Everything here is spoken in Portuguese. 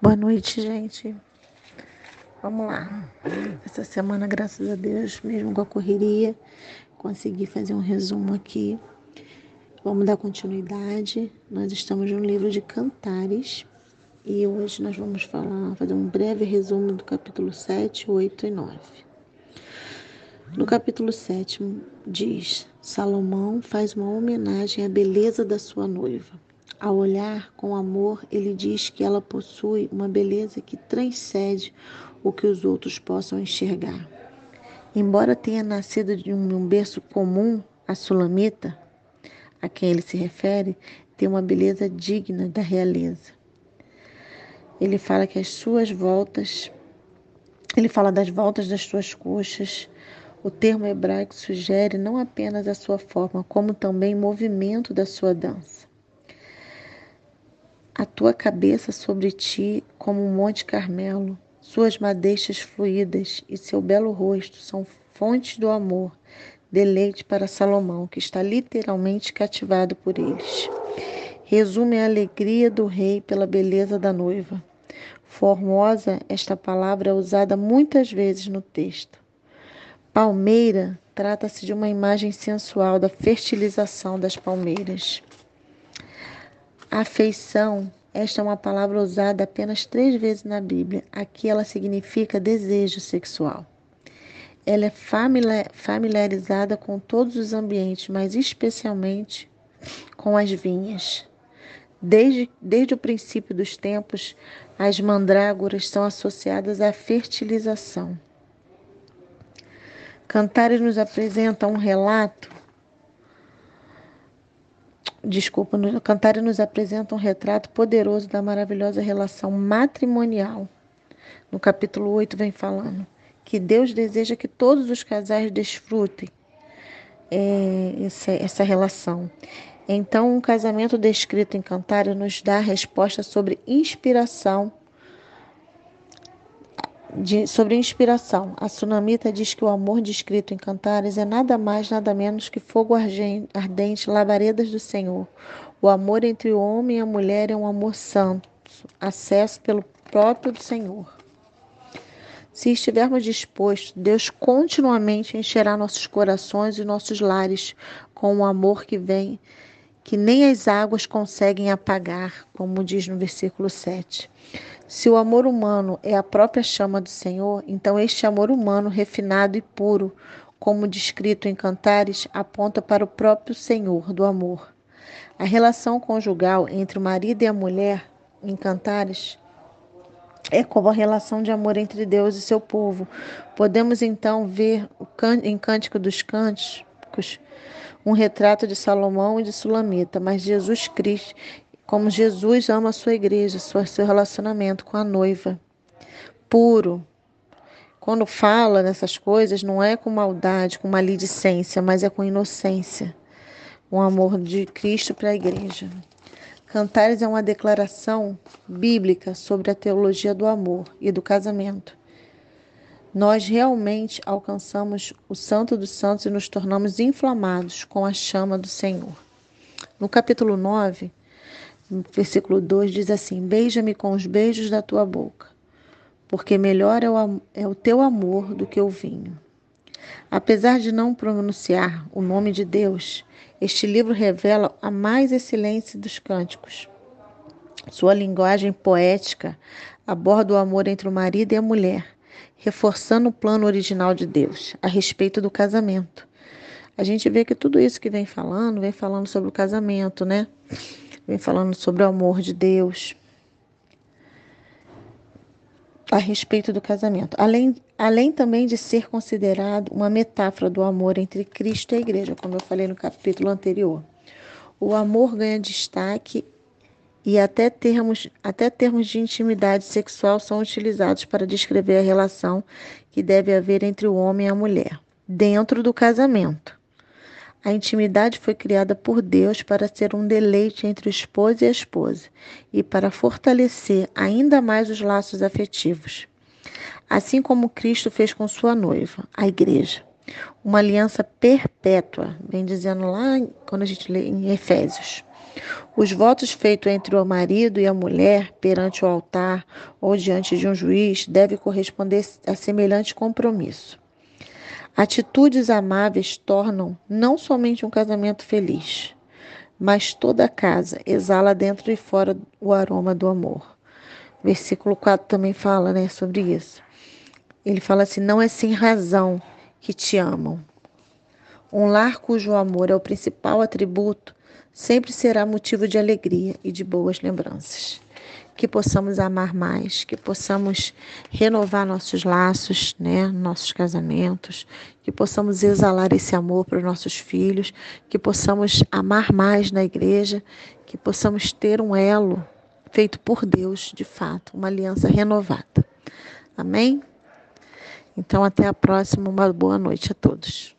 Boa noite, gente. Vamos lá. Essa semana, graças a Deus, mesmo com a correria, consegui fazer um resumo aqui. Vamos dar continuidade. Nós estamos no livro de Cantares e hoje nós vamos falar, fazer um breve resumo do capítulo 7, 8 e 9. No capítulo 7 diz: Salomão faz uma homenagem à beleza da sua noiva. Ao olhar com amor, ele diz que ela possui uma beleza que transcende o que os outros possam enxergar. Embora tenha nascido de um berço comum, a Sulamita, a quem ele se refere, tem uma beleza digna da realeza. Ele fala que as suas voltas, ele fala das voltas das suas coxas, o termo hebraico sugere não apenas a sua forma, como também o movimento da sua dança. A tua cabeça sobre ti, como um monte Carmelo, suas madeixas fluídas e seu belo rosto são fontes do amor, deleite para Salomão, que está literalmente cativado por eles. Resume a alegria do rei pela beleza da noiva. Formosa, esta palavra é usada muitas vezes no texto. Palmeira trata-se de uma imagem sensual da fertilização das palmeiras. Afeição, esta é uma palavra usada apenas três vezes na Bíblia. Aqui ela significa desejo sexual. Ela é familiarizada com todos os ambientes, mas especialmente com as vinhas. Desde, desde o princípio dos tempos, as mandrágoras são associadas à fertilização. Cantares nos apresenta um relato. Desculpa, Cantares nos apresenta um retrato poderoso da maravilhosa relação matrimonial. No capítulo 8 vem falando que Deus deseja que todos os casais desfrutem é, essa, essa relação. Então, um casamento descrito em Cantares nos dá a resposta sobre inspiração de, sobre inspiração. A Sunamita diz que o amor descrito em Cantares é nada mais, nada menos que fogo ardente, labaredas do Senhor. O amor entre o homem e a mulher é um amor santo, acesso pelo próprio Senhor. Se estivermos dispostos, Deus continuamente encherá nossos corações e nossos lares com um amor que vem, que nem as águas conseguem apagar, como diz no versículo 7. Se o amor humano é a própria chama do Senhor, então este amor humano refinado e puro, como descrito em Cantares, aponta para o próprio Senhor do amor. A relação conjugal entre o marido e a mulher em Cantares é como a relação de amor entre Deus e seu povo. Podemos então ver em Cântico dos Um retrato de Salomão e de Sulamita, mas Jesus Cristo como Jesus ama a sua igreja, seu relacionamento com a noiva. Puro. Quando fala nessas coisas, não é com maldade, com maledicência, mas é com inocência. O amor de Cristo para a igreja. Cantares é uma declaração bíblica sobre a teologia do amor e do casamento. Nós realmente alcançamos o Santo dos Santos e nos tornamos inflamados com a chama do Senhor. No capítulo 9, no versículo 2 diz assim: Beija-me com os beijos da tua boca, porque melhor é o, é o teu amor do que o vinho. Apesar de não pronunciar o nome de Deus, este livro revela a mais excelência dos cânticos. Sua linguagem poética aborda o amor entre o marido e a mulher, reforçando o plano original de Deus a respeito do casamento. A gente vê que tudo isso que vem falando, vem falando sobre o casamento, né? vem falando sobre o amor de Deus a respeito do casamento, além, além também de ser considerado uma metáfora do amor entre Cristo e a igreja, como eu falei no capítulo anterior. O amor ganha destaque e até termos, até termos de intimidade sexual são utilizados para descrever a relação que deve haver entre o homem e a mulher, dentro do casamento. A intimidade foi criada por Deus para ser um deleite entre o esposo e a esposa e para fortalecer ainda mais os laços afetivos. Assim como Cristo fez com sua noiva, a igreja. Uma aliança perpétua, vem dizendo lá quando a gente lê em Efésios. Os votos feitos entre o marido e a mulher perante o altar ou diante de um juiz devem corresponder a semelhante compromisso. Atitudes amáveis tornam não somente um casamento feliz, mas toda a casa exala dentro e fora o aroma do amor. Versículo 4 também fala né, sobre isso. Ele fala assim: não é sem razão que te amam. Um lar cujo amor é o principal atributo sempre será motivo de alegria e de boas lembranças. Que possamos amar mais, que possamos renovar nossos laços, né, nossos casamentos, que possamos exalar esse amor para os nossos filhos, que possamos amar mais na igreja, que possamos ter um elo feito por Deus, de fato, uma aliança renovada. Amém? Então, até a próxima. Uma boa noite a todos.